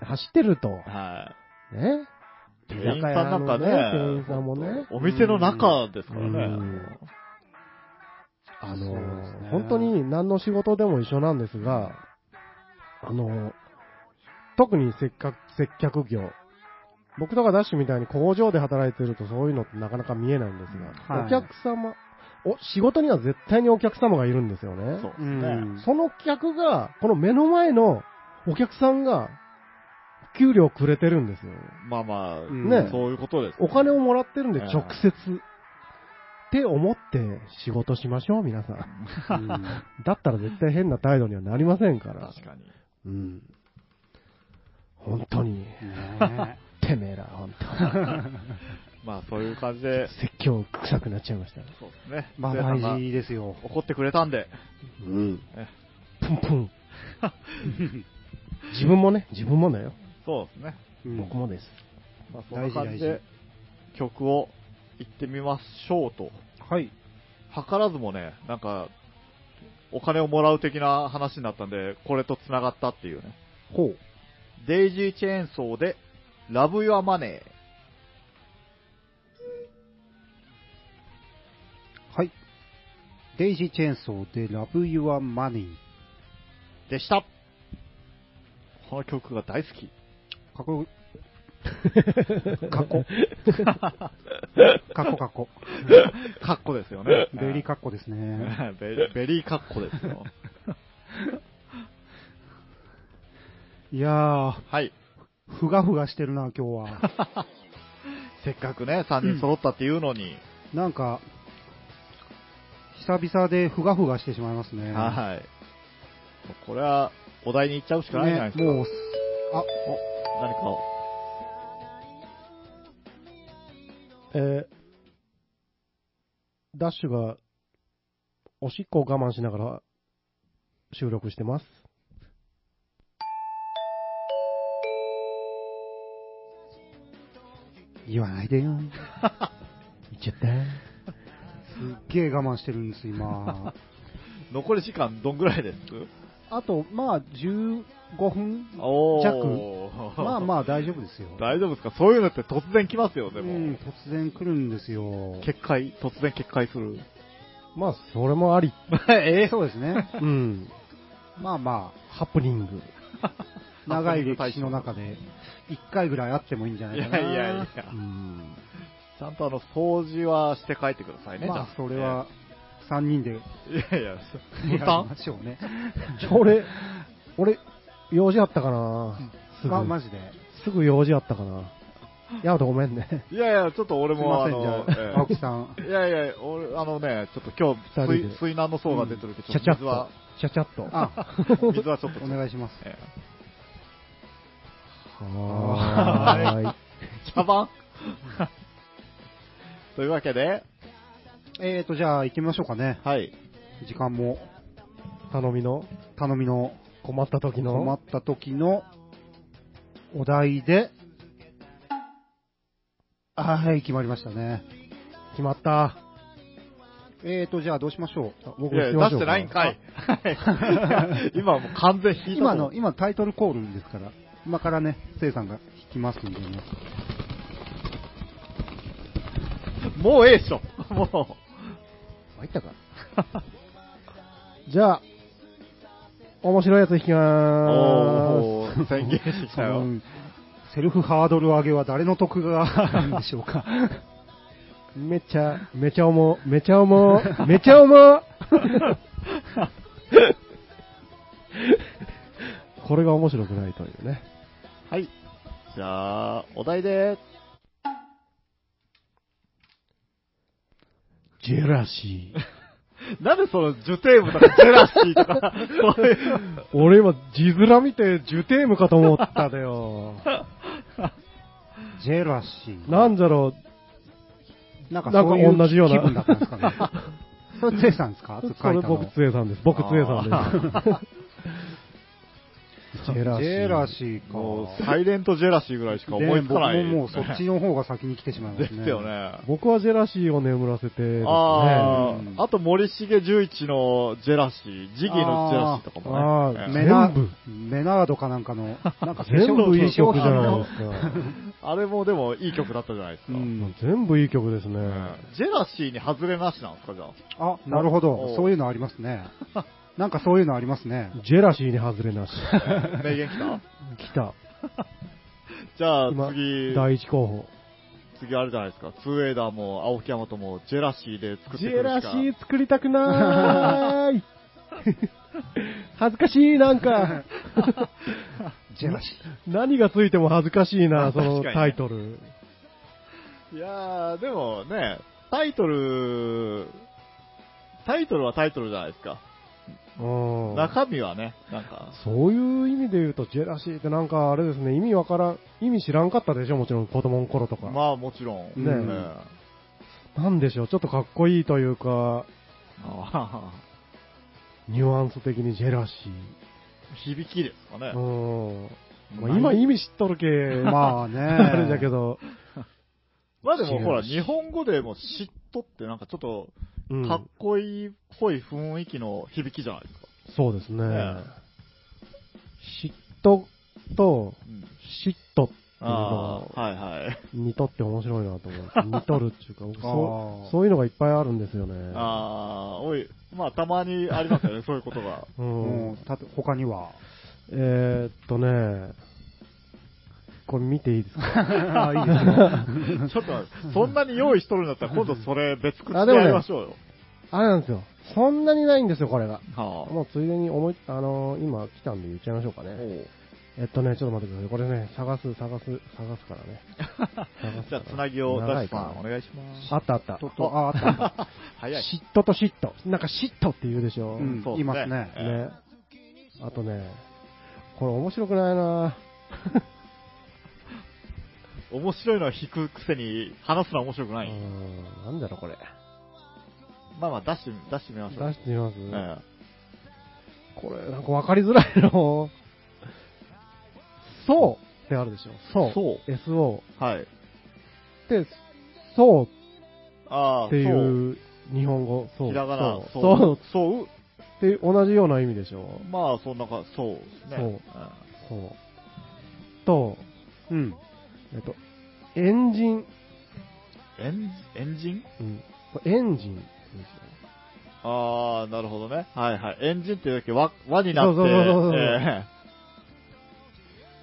走ってると。はねい。店員さんなんかね、店員さんもね。お店の中ですからうねん。あの、ね本当に何の仕事でも一緒なんですが、あの、特に接客接客業。僕とかダッシュみたいに工場で働いてるとそういうのってなかなか見えないんですが、はいお客様、お、仕事には絶対にお客様がいるんですよね。そうですうね。ん。その客が、この目の前のお客さんが、給料くれてるんですよ。まあまあ、んねそういうことです。お金をもらってるんでええ直接。って思って仕事しましょう、皆さん だったら絶対変な態度にはなりませんから。確かに。うん。本当に、ね てめえら、本 まあそういう感じで当、説教臭くなっちゃいました。そうですね。まあ大事ですよ。怒ってくれたんで、うんえ。プンプン。自分もね、自分もだよ。そうですね。うん僕もです。まあそんな感じ大で事、曲を行ってみましょうと。はい。図らずもね、なんか、お金をもらう的な話になったんで、これと繋がったっていうね。ほう。デイジーチェーンソーで、ラブ・ユア・マネー。はい。デイジーチェーンソーで Love Your Money。でした。この曲が大好き。かっこよ、かっこ。かっこかっこ。カッコですよね。 very かっこですね。very カッコですよ。いやー、はい。ふがふがしてるな、今日は。せっかくね、3人揃ったっていうのに、なんか、久々でふがふがしてしまいますね。はい。これは、お題に行っちゃうしかないんじゃないですか。もう、あ、お、何かを。えーダッシュが、おしっこを我慢しながら収録してます。言わないでよ。言っちゃった。すっげえ我慢してるんです、今。残り時間どんぐらいです？あと、まあ、15分お弱 まあまあ大丈夫ですよ。大丈夫ですか？そういうのって突然来ますよ、でも。うん、突然来るんですよ。決壊、突然決壊する。まあ、それもあり。えそうですね。うん。まあまハプニング。あ、長い歴史の中で、1回ぐらいあってもいいんじゃないいかな。やいやいや。うん。ちゃんとあの、掃除はして帰ってくださいね、まあそれは、3人でいやいや、や負り担ましょうね。俺、俺、用事あったかなすぐ、ま、マジで。すぐ用事あったかなヤマトごめんね。いやいや、ちょっと俺もあの、青木さん。えいやいや、俺、あのね、ちょっと今日、水水難の層が出てるけど、ちゃちゃっ水はと、。ちゃちゃっと。あ、水はちょっと。お願いします。えはーい。え 茶番？というわけで、えーと、じゃあ行ってみましょうかね。はい。時間も、頼みの？頼みの困った時の？困った時のお題で、はい、決まりましたね。決まった。えーと、じゃあどうしましょう？僕いや、出してないんかい。はい 今はもう完全引いた今の、今タイトルコールですから、今からね、せいさんが弾きますんでね。もうええっしょ。も入ったか。じゃあ、面白いやつ弾きう。まーおー、宣言したよ。セルフハードル上げは誰の得があるんでしょうか。めちゃ、めちゃ重、めちゃ重、めちゃ重 これが面白くないというね。はい。じゃあ、お題で、ジェラシー。なんでその、ジュテームとかジェラシーとか、そういう、俺今、字面見て、ジュテームかと思っただよ。ジェラシー。なんだろなんかなんかそういう同じような気分だったんですかね。それ、つえさんですか それ僕、つえさんです。僕、つえさんです。ジェラシー。ジェラシーか。もう、サイレントジェラシーぐらいしか思いつかない、ね僕ももうそっちの方が先に来てしまいますね。ですよ。ね。僕はジェラシーを眠らせてね。あうんあ、あと森重十一のジェラシー、ジギーのジェラシーとかもあーね。メナ全部メナードかなんかの、なんか化全粧部いい曲じゃないのですか。あれもでもいい曲だったじゃないですか。うん。全部いい曲ですね。ジェラシーに外れなしなんですか、じゃあ。あ、なるほおど。そういうのありますね。なんかそういうのありますね。ジェラシーに外れなし。名言来た？来た。じゃあ今次、第一候補。次あれじゃないですか。ツーエイダーも青木山ともジェラシーで作ってジくるしかェラシー作りたくなーい。恥ずかしい、なんか。ジェラシ何がついても恥ずかしいな、そのタイトル。いやー、でもね、タイトル、タイトルはタイトルじゃないですか。うん中身はね、なんか、そういう意味で言うと、ジェラシーってなんかあれですね、意味わからん、意味知らんかったでしょ、もちろん子供の頃とか。まあもちろん。ねなんでしょう、ちょっとかっこいいというか、あニュアンス的にジェラシー響きですかねー。。うん。まあ、今意味知っとるけ、ー。まあね。あれだけど、まあでもほら、日本語でも嫉妬ってなんかちょっと、うんかっこいいっぽい雰囲気の響きじゃないですか。そうですね。ね嫉妬とうん。嫉妬っていうあのあ、はいはい。似とって面白いなと思う。似とるっていうか、僕あそーうそういうのがいっぱいあるんですよね。ああ、おい、まあたまにありますよね、そういうことが。う。うんん。たと他には？えー、っとね、これ見ていいですか？あいいですよ。ちょっと待って、そんなに用意しとるんだったら今度それ別口であでもねやりましょうよ。あれなんですよ。そんなにないんですよ、これが。はもうついでに思い、あのー今来たんで言っちゃいましょうかあ。ね。えっとね、ちょっと待ってください。これね、探す、探す、探すからね。じゃあ、つなぎを長いかダッシュさん、お願いします。あったあった。とと、あ、あった。早い。嫉妬と嫉妬。なんか嫉妬って言うでしょ？うんそうっすいますねね。あとね、これ面白くないな面白いのは引くくせに、話すのは面白くない。うーん、なんだろうこれ。まあまあ、出して、出してみましょう。出してみます、えこれ、なんか分かりづらいの。そうってあるでしょ。そう。そう SO。えはい。で、そうああ、っていそうう日本語。そう。ひらがな、そう。そう。そうそう。って同じような意味でしょ。まあ、そんなか、そうですね。そううんそう。と、うん。えっと、エンジン。エン、エンジン？うん。これエンジンですよ。ああ、なるほどね。はいはい。エンジンっていうだけ輪、輪になって、そうそうそうそうえ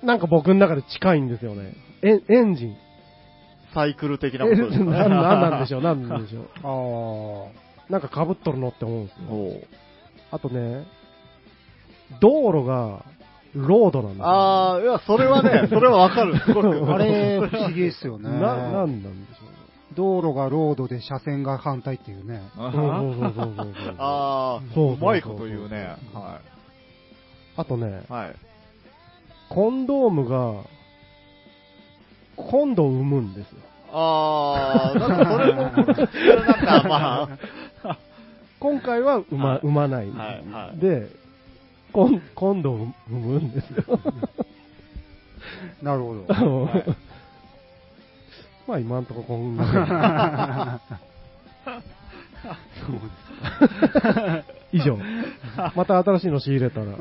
なんか僕の中で近いんですよね。エンエンジン。えサイクル的えなことですね。なんなんなんでしょう、なんなんでしょう。あなんか被っとるのって思うんですよ。おうあとね、道路がロードなんですよ。ああ、いや、それはね、それはわかる。すごく。あ。あれ、不思議ですよね。な、なんなんでしょうね。道路がロードで車線が反対っていうね。あそうそうそうそうそうそう。あー、そうそうそううまいこと言うね。はあとねい。、はい。コンドームが、今度産むんですよ。あー、なんかそれも、なんかまあ、今回は産ま,、はい産まない。はいはいで、今 今度産むんですよ。なるほど。はい まあ今んとここんな以上。また新しいの仕入れたら。うん。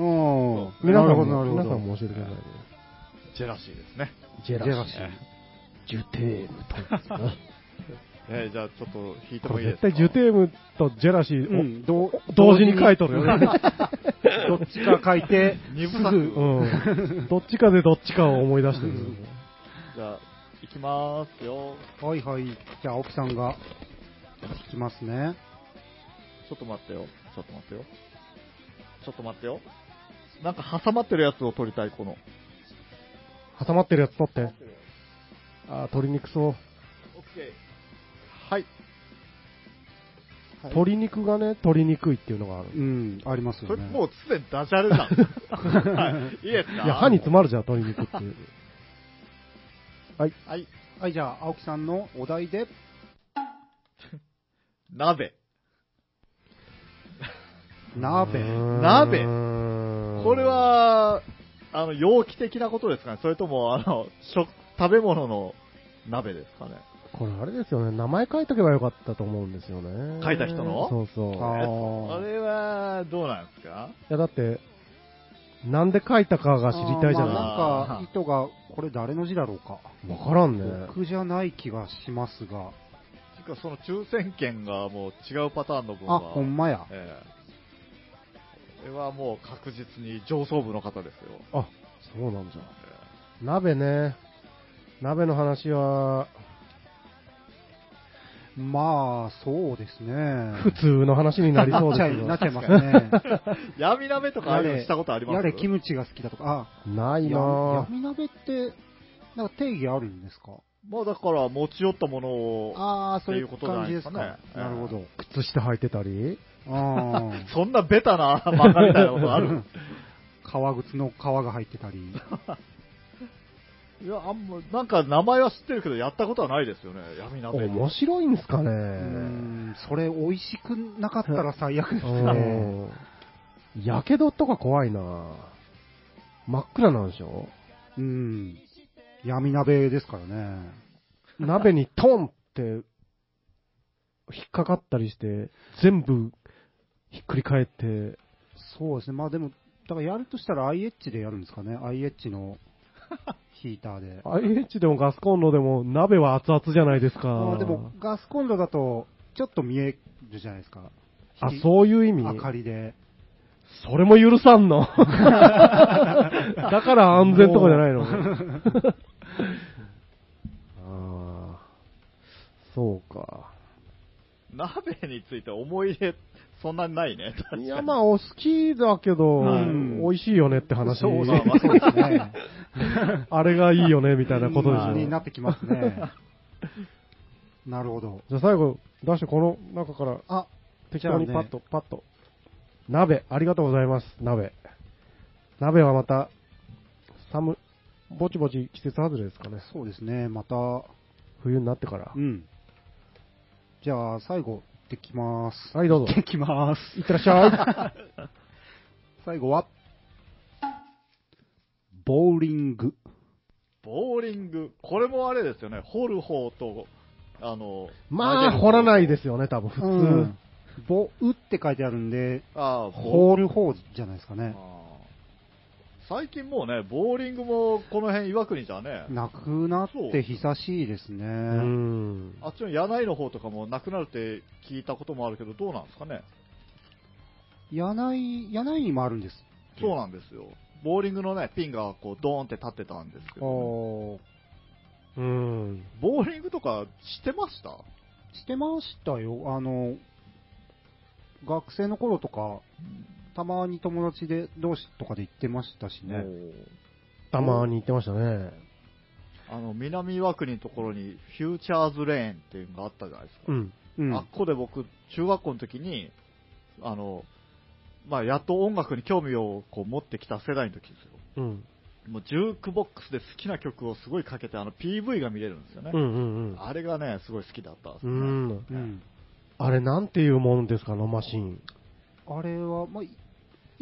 皆さんなるほど、なも、るほど。皆さんも教えてくださいね。ジェラシーですね。ジェジェラシー。ジュテームと。えーじゃあちょっと引いてもいいですか？絶対ジュテームとジェラシー、うん、どう同時に書いとるよね。どっちか書いて、すぐ、うん。どっちかでどっちかを思い出してる。じゃあ、行きまーすよ。はいはい。じゃあ、青木さんが、聞きますね。ちょっと待ってよ。ちょっと待ってよ。ちょっと待ってよ。なんか挟まってるやつを取りたい、この。挟まってるやつ取って。あー、鶏肉そう。オッケー。鶏肉がね、鶏肉いっていうのがある。うん、ありますそれよね。もうすでにダジャレじゃん。はい。いいですか？いや、歯に詰まるじゃん、鶏肉っていう。はい。はい。はい、じゃあ、青木さんのお題で、鍋。鍋？鍋鍋？これ、は、あの、容器的なことですかね？それとも、あの、食、食べ物の鍋ですかね？これあれですよね、名前書いとけばよかったと思うんですよね。書いた人の？そうそう。いあれは、どうなんですか？や、だって、なんで書いたかが知りたいじゃあーまなあなんか、糸が、これ誰の字だろうか。い。わからんね。僕じゃない気がしますが。てか、その抽選券がもう違うパターンの分あ、は。ほんまや。ええこれはもう確実に上層部の方ですよ。あ、そうなんじゃ。え鍋ね。鍋の話は、まあ、そうですね。普通の話になりそうですけどなっちゃいますね。え 闇鍋とかああいうのしたことあります？やれキムチが好きだとか、あ、ないやなぁ。闇鍋って、なんか定義あるんですか？まあだから持ち寄ったものを、ああ、そういうっていうことじゃないですすかねか。なるほど。靴下履いてたり？あ そんなベタな漫画みたいなことある？あ。革靴の皮が入ってたり。いや、あんま、なんか名前は知ってるけど、やったことはないですよね、闇鍋。面白いんすかねうーん、それ美味しくなかったら最悪ですうね。ん。やけどとか怖いな真っ暗なんでしょ？うん。闇鍋ですからね。鍋にトンって引っかかったりして、全部ひっくり返って、そうですね。まあでも、だからやるとしたら IH でやるんですかね。IH の ヒーターで。IH でもガスコンロでも鍋は熱々じゃないですか。まあでも、ガスコンロだと、ちょっと見えるじゃないですか。あ、そういう意味？明かりで。それも許さんの？だから安全とかじゃないの？ああ、そうか。鍋について思い入れ、そんなにないね。いや、まあ、お好きだけど、うん美味しいよねって話。そうそう、まあそうですね。あれがいいよね、みたいなことでしょ。になってきますね。なるほど。じゃあ最後、出してこの中からあ、適当にパッと、パッと。鍋、ありがとうございます、鍋。鍋はまた、寒、ぼちぼち季節外れですかね。そうですね。また、冬になってからう。ん。じゃあ、最後、できます。はい、どうぞ。できます。いってらっしゃい。最後は、ボーリング。ボーリング。これもあれですよね。掘る方と、あの、まあ、掘らないですよね、多分、普通。うんボ、うって書いてあるんで、ああ、ボホール方じゃないですかね。あー最近もうね、ボーリングもこの辺岩国じゃね、なくなって久しいですね。うん。あっちの柳井の方とかもなくなるって聞いたこともあるけど、どうなんですかね？柳井、柳井にもあるんです。そうなんですよ。ボーリングのね、ピンがこうドーンって立ってたんですけど、おうん。ボーリングとかしてました？してましたよ。あの、学生の頃とか、たまに友達で同士とかで行ってましたしね。たまに言ってましたね。あの、南岩国のところにフューチャーズレーンっていうのがあったじゃないですか。うん。うん。あっこで僕、中学校の時に、あの、まあ、やっと音楽に興味をこう持ってきた世代の時ですよ。うん。もうジュークボックスで好きな曲をすごいかけて、あの PV が見れるんですよね。うんうんうん。あれがね、すごい好きだったんですね。ん。うん。あれ、なんていうもんですか、あのマシン。あれは、まあ、い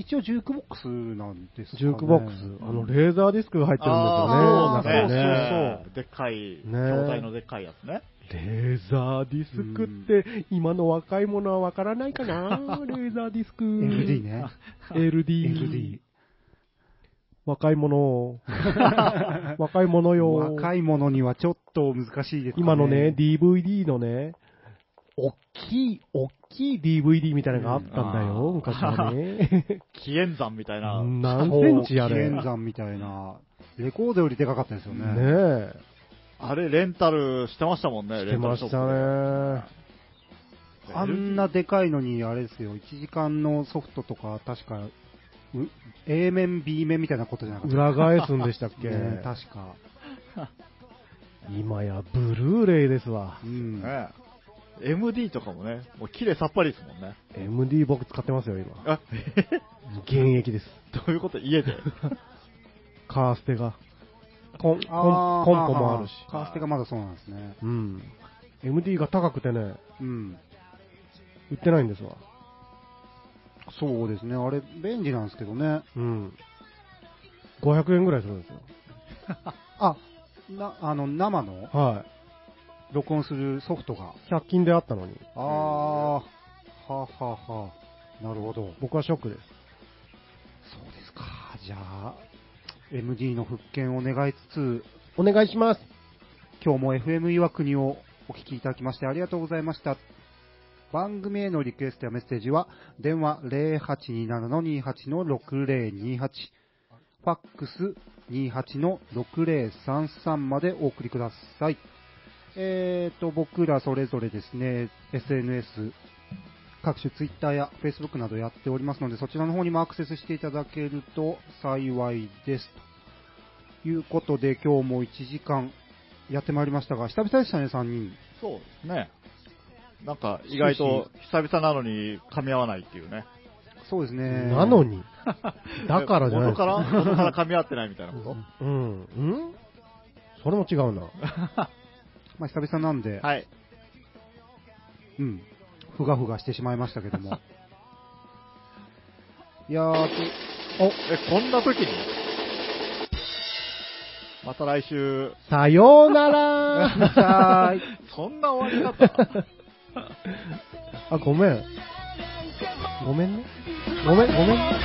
一応ジュークボックスなんですかね。ジュークボックス。あの、レーザーディスクが入ってるんですよね。そう。そうそう。でっかい、ね筐体のでっかいやつね。レーザーディスクって、今の若い者はわからないかな？レーザーディスク。LD ね。LD。LD。若い者を。若い者よ。若い者にはちょっと難しいです。今のね、DVD のね、おっきい、おっきい DVD みたいなのがあったんだよ、うん昔はね。紀元山みたいな。何センチあれ。紀元山みたいな。レコードよりでかかったですよね。ねえ。あれ、レンタルしてましたもんね、してレンタルショップましたね。であんなでかいのに、あれですよ、1時間のソフトとか、確か、う A 面、B 面みたいなことじゃなかった裏返すんでしたっけ、ね確か。今やブルーレイですわ。うん。ね MD とかもね、もう綺麗さっぱりですもんね。MD 僕使ってますよ、今。あ、現役です。どういうこと？家で。カーステが。コン、コンコンポもあるし。カーステがまだそうなんですね。うん。MD が高くてね、うん。売ってないんですわ。そうですね。あれ、便利なんですけどね。うん。500円ぐらいするんですよ。あ、な、あの、生の？は録音するソフトが。い。100均であったのに。あー、はあ、はあはあ、なるほど。僕はショックです。そうですか。じゃあ、MD の復権を願いつつ、お願いします。今日も FM 岩国をお聞きいただきましてありがとうございました。番組へのリクエストやメッセージは、電話0827-28-6028、ファックス28-6033までお送りください。えーと、僕らそれぞれですね、SNS、各種 Twitter や Facebook などやっておりますので、そちらの方にもアクセスしていただけると幸いです。ということで、今日も1時間やってまいりましたが、久々でしたね、3人。そうですね。なんか、意外と久々なのに噛み合わないっていうね。そうですね。なのに？だからじゃないです元から？元から噛み合ってないみたいなこと？うん。うん？それも違うな。まあ、久々なんで、はい。うん、ふがふがしてしまいましたけども。いやーと、え、こんな時に？また来週、さようなら。そんな終わり方？あ、ごめん。ごめんね。ごめん、ごめんね。